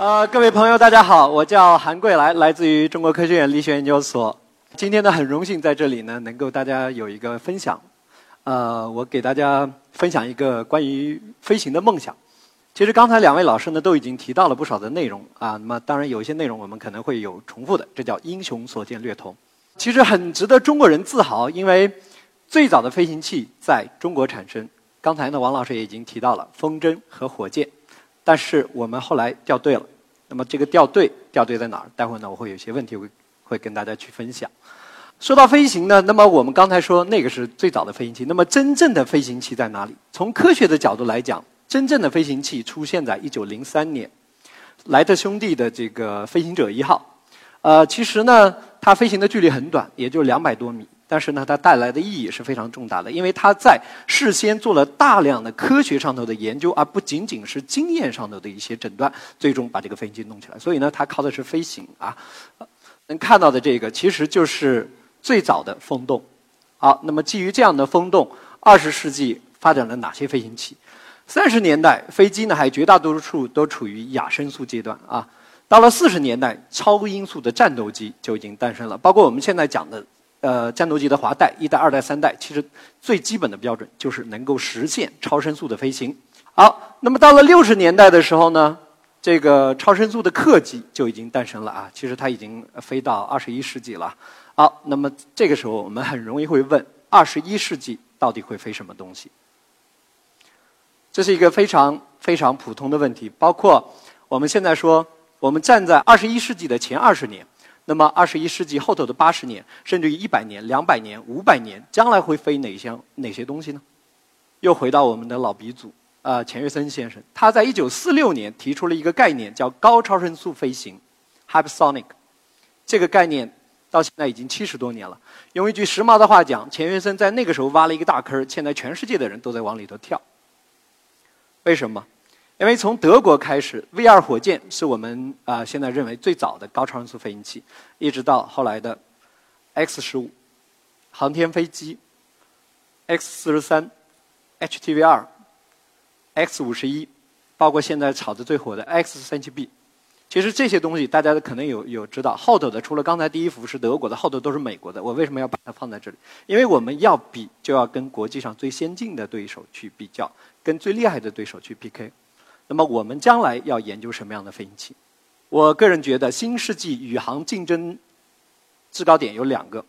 呃，各位朋友，大家好，我叫韩桂来，来自于中国科学院力学研究所。今天呢，很荣幸在这里呢，能够大家有一个分享。呃，我给大家分享一个关于飞行的梦想。其实刚才两位老师呢，都已经提到了不少的内容啊。那么当然有一些内容我们可能会有重复的，这叫英雄所见略同。其实很值得中国人自豪，因为最早的飞行器在中国产生。刚才呢，王老师也已经提到了风筝和火箭。但是我们后来掉队了，那么这个掉队掉队在哪儿？待会儿呢我会有些问题会会跟大家去分享。说到飞行呢，那么我们刚才说那个是最早的飞行器，那么真正的飞行器在哪里？从科学的角度来讲，真正的飞行器出现在一九零三年，莱特兄弟的这个飞行者一号。呃，其实呢，它飞行的距离很短，也就两百多米。但是呢，它带来的意义是非常重大的，因为它在事先做了大量的科学上头的研究，而不仅仅是经验上头的一些诊断，最终把这个飞行器弄起来。所以呢，它靠的是飞行啊。能看到的这个，其实就是最早的风洞。好，那么基于这样的风洞，二十世纪发展了哪些飞行器？三十年代，飞机呢还绝大多数都处于亚声速阶段啊。到了四十年代，超音速的战斗机就已经诞生了，包括我们现在讲的。呃，战斗机的滑带一代、二代、三代，其实最基本的标准就是能够实现超声速的飞行。好，那么到了六十年代的时候呢，这个超声速的客机就已经诞生了啊。其实它已经飞到二十一世纪了。好，那么这个时候我们很容易会问：二十一世纪到底会飞什么东西？这是一个非常非常普通的问题。包括我们现在说，我们站在二十一世纪的前二十年。那么，二十一世纪后头的八十年，甚至于一百年、两百年、五百年，将来会飞哪些哪些东西呢？又回到我们的老鼻祖啊，钱学森先生，他在一九四六年提出了一个概念，叫高超声速飞行 （hypersonic）。这个概念到现在已经七十多年了。用一句时髦的话讲，钱学森在那个时候挖了一个大坑，现在全世界的人都在往里头跳。为什么？因为从德国开始，V 二火箭是我们啊现在认为最早的高超音速飞行器，一直到后来的 X 十五航天飞机，X 四十三，HTV 二，X 五十一，包括现在炒的最火的 X 三七 B。其实这些东西大家可能有有知道，后头的除了刚才第一幅是德国的，后头都是美国的。我为什么要把它放在这里？因为我们要比，就要跟国际上最先进的对手去比较，跟最厉害的对手去 PK。那么我们将来要研究什么样的飞行器？我个人觉得新世纪宇航竞争制高点有两个。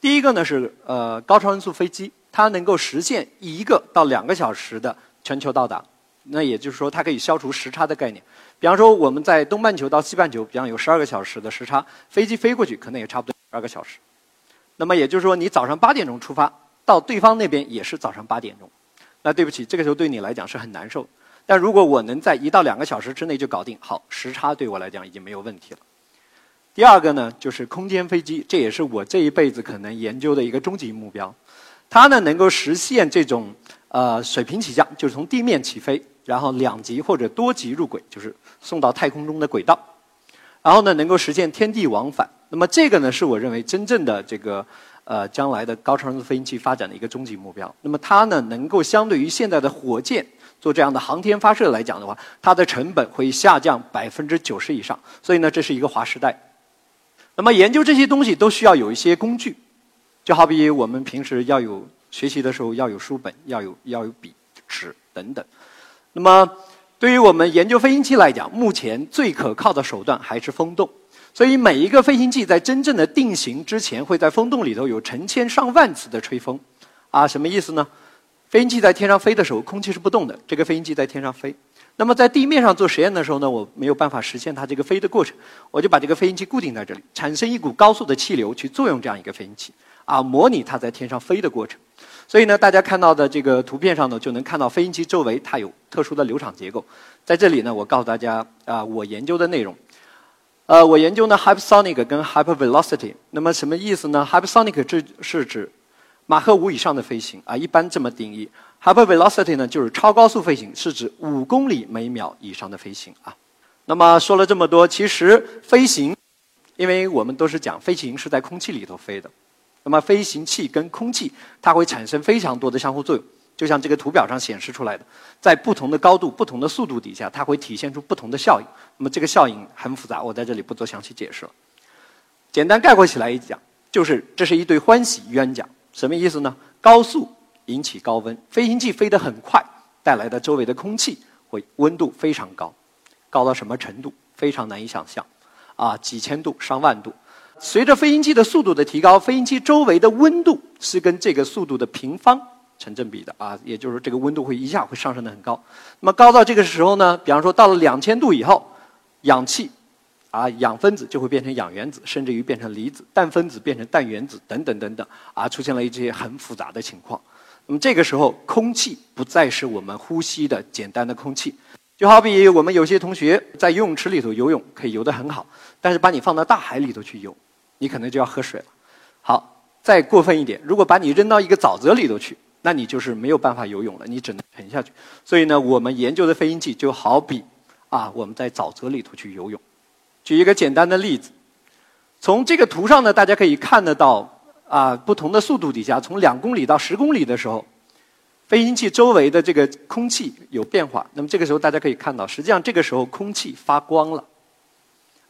第一个呢是呃高超音速飞机，它能够实现一个到两个小时的全球到达。那也就是说，它可以消除时差的概念。比方说我们在东半球到西半球，比方有十二个小时的时差，飞机飞过去可能也差不多十二个小时。那么也就是说，你早上八点钟出发，到对方那边也是早上八点钟。那对不起，这个时候对你来讲是很难受。但如果我能在一到两个小时之内就搞定，好，时差对我来讲已经没有问题了。第二个呢，就是空间飞机，这也是我这一辈子可能研究的一个终极目标。它呢能够实现这种呃水平起降，就是从地面起飞，然后两级或者多级入轨，就是送到太空中的轨道。然后呢能够实现天地往返。那么这个呢是我认为真正的这个呃将来的高超声速飞行器发展的一个终极目标。那么它呢能够相对于现在的火箭。做这样的航天发射来讲的话，它的成本会下降百分之九十以上，所以呢，这是一个划时代。那么研究这些东西都需要有一些工具，就好比我们平时要有学习的时候要有书本，要有要有笔、纸等等。那么对于我们研究飞行器来讲，目前最可靠的手段还是风洞。所以每一个飞行器在真正的定型之前，会在风洞里头有成千上万次的吹风。啊，什么意思呢？飞行器在天上飞的时候，空气是不动的。这个飞行器在天上飞，那么在地面上做实验的时候呢，我没有办法实现它这个飞的过程，我就把这个飞行器固定在这里，产生一股高速的气流去作用这样一个飞行器，啊，模拟它在天上飞的过程。所以呢，大家看到的这个图片上呢，就能看到飞行器周围它有特殊的流场结构。在这里呢，我告诉大家啊，我研究的内容，呃，我研究呢 hypersonic 跟 hypervelocity。那么什么意思呢？hypersonic 是是指马赫五以上的飞行啊，一般这么定义。hypervelocity 呢，就是超高速飞行，是指五公里每秒以上的飞行啊。那么说了这么多，其实飞行，因为我们都是讲飞行是在空气里头飞的，那么飞行器跟空气它会产生非常多的相互作用，就像这个图表上显示出来的，在不同的高度、不同的速度底下，它会体现出不同的效应。那么这个效应很复杂，我在这里不做详细解释了。简单概括起来一讲，就是这是一对欢喜冤家。什么意思呢？高速引起高温，飞行器飞得很快，带来的周围的空气会温度非常高，高到什么程度？非常难以想象，啊，几千度、上万度。随着飞行器的速度的提高，飞行器周围的温度是跟这个速度的平方成正比的啊，也就是说这个温度会一下会上升的很高。那么高到这个时候呢，比方说到了两千度以后，氧气。啊，氧分子就会变成氧原子，甚至于变成离子；氮分子变成氮原子，等等等等，啊，出现了一些很复杂的情况。那么这个时候，空气不再是我们呼吸的简单的空气，就好比我们有些同学在游泳池里头游泳，可以游得很好，但是把你放到大海里头去游，你可能就要喝水了。好，再过分一点，如果把你扔到一个沼泽里头去，那你就是没有办法游泳了，你只能沉下去。所以呢，我们研究的飞行器就好比啊，我们在沼泽里头去游泳。举一个简单的例子，从这个图上呢，大家可以看得到，啊，不同的速度底下，从两公里到十公里的时候，飞行器周围的这个空气有变化。那么这个时候，大家可以看到，实际上这个时候空气发光了，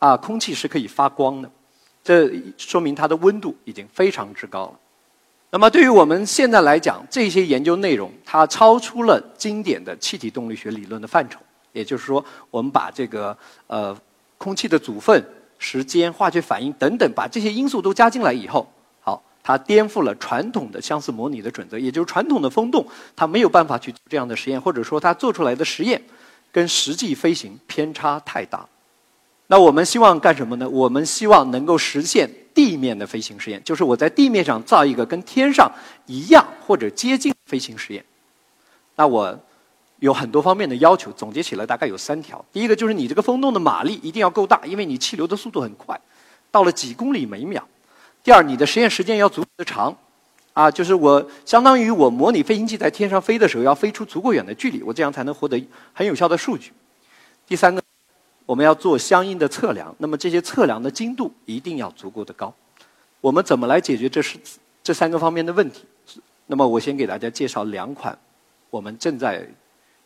啊，空气是可以发光的，这说明它的温度已经非常之高了。那么对于我们现在来讲，这些研究内容它超出了经典的气体动力学理论的范畴，也就是说，我们把这个呃。空气的组分、时间、化学反应等等，把这些因素都加进来以后，好，它颠覆了传统的相似模拟的准则，也就是传统的风洞，它没有办法去做这样的实验，或者说它做出来的实验跟实际飞行偏差太大。那我们希望干什么呢？我们希望能够实现地面的飞行实验，就是我在地面上造一个跟天上一样或者接近飞行实验。那我。有很多方面的要求，总结起来大概有三条。第一个就是你这个风洞的马力一定要够大，因为你气流的速度很快，到了几公里每秒。第二，你的实验时间要足够的长，啊，就是我相当于我模拟飞行器在天上飞的时候要飞出足够远的距离，我这样才能获得很有效的数据。第三个，我们要做相应的测量，那么这些测量的精度一定要足够的高。我们怎么来解决这是这三个方面的问题？那么我先给大家介绍两款我们正在。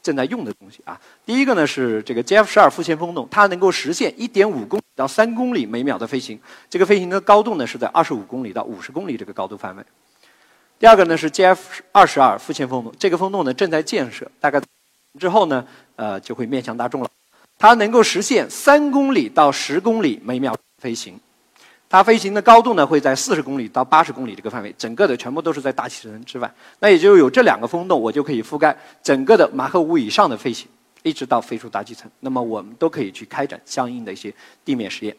正在用的东西啊，第一个呢是这个 JF 十二副线风洞，它能够实现一点五公里到三公里每秒的飞行，这个飞行的高度呢是在二十五公里到五十公里这个高度范围。第二个呢是 JF 二十二副线风洞，这个风洞呢正在建设，大概之后呢呃就会面向大众了，它能够实现三公里到十公里每秒飞行。它飞行的高度呢，会在四十公里到八十公里这个范围，整个的全部都是在大气层之外。那也就有这两个风洞，我就可以覆盖整个的马赫五以上的飞行，一直到飞出大气层。那么我们都可以去开展相应的一些地面实验。